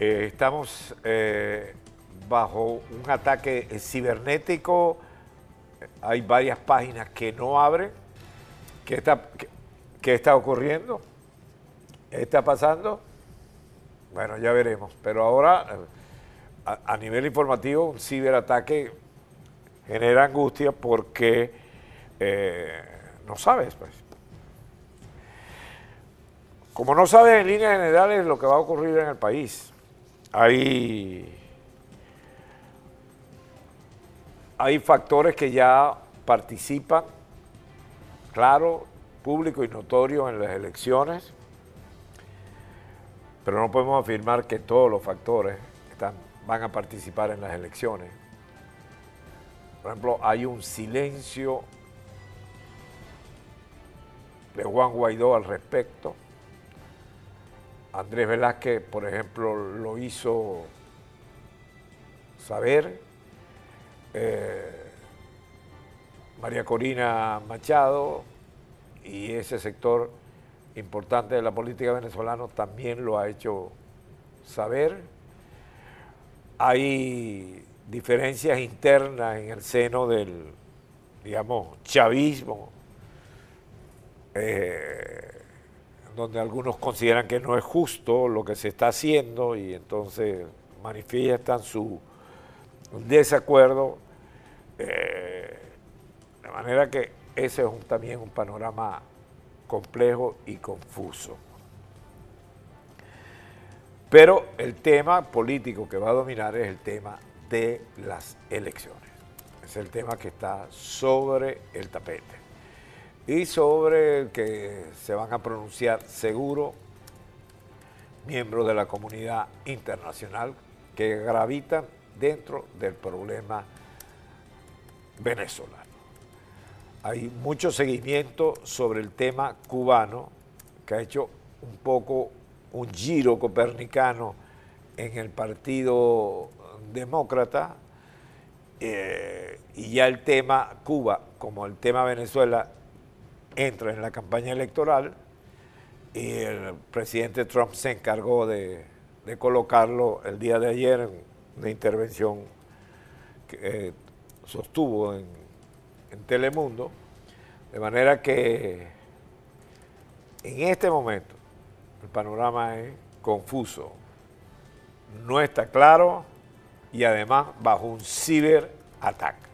Eh, estamos eh, bajo un ataque cibernético. Hay varias páginas que no abren. ¿Qué está, qué, está ocurriendo? ¿Qué está pasando? Bueno, ya veremos. Pero ahora, a, a nivel informativo, un ciberataque genera angustia porque eh, no sabes, pues. Como no sabes en líneas generales lo que va a ocurrir en el país, hay, hay factores que ya participan, claro, público y notorio en las elecciones, pero no podemos afirmar que todos los factores están, van a participar en las elecciones. Por ejemplo, hay un silencio de Juan Guaidó al respecto. Andrés Velázquez, por ejemplo, lo hizo saber. Eh, María Corina Machado y ese sector importante de la política venezolana también lo ha hecho saber. Hay diferencias internas en el seno del, digamos, chavismo, eh, donde algunos consideran que no es justo lo que se está haciendo y entonces manifiestan su desacuerdo. Eh, de manera que ese es también un panorama complejo y confuso. Pero el tema político que va a dominar es el tema de las elecciones. Es el tema que está sobre el tapete y sobre el que se van a pronunciar seguro miembros de la comunidad internacional que gravitan dentro del problema venezolano. Hay mucho seguimiento sobre el tema cubano que ha hecho un poco un giro copernicano en el Partido Demócrata eh, y ya el tema Cuba como el tema Venezuela entra en la campaña electoral y el presidente Trump se encargó de, colocarlo el día de ayer en una intervención que eh, sostuvo en, en Telemundo, de manera que en este momento el panorama es confuso, no está claro y además bajo un ciberataque.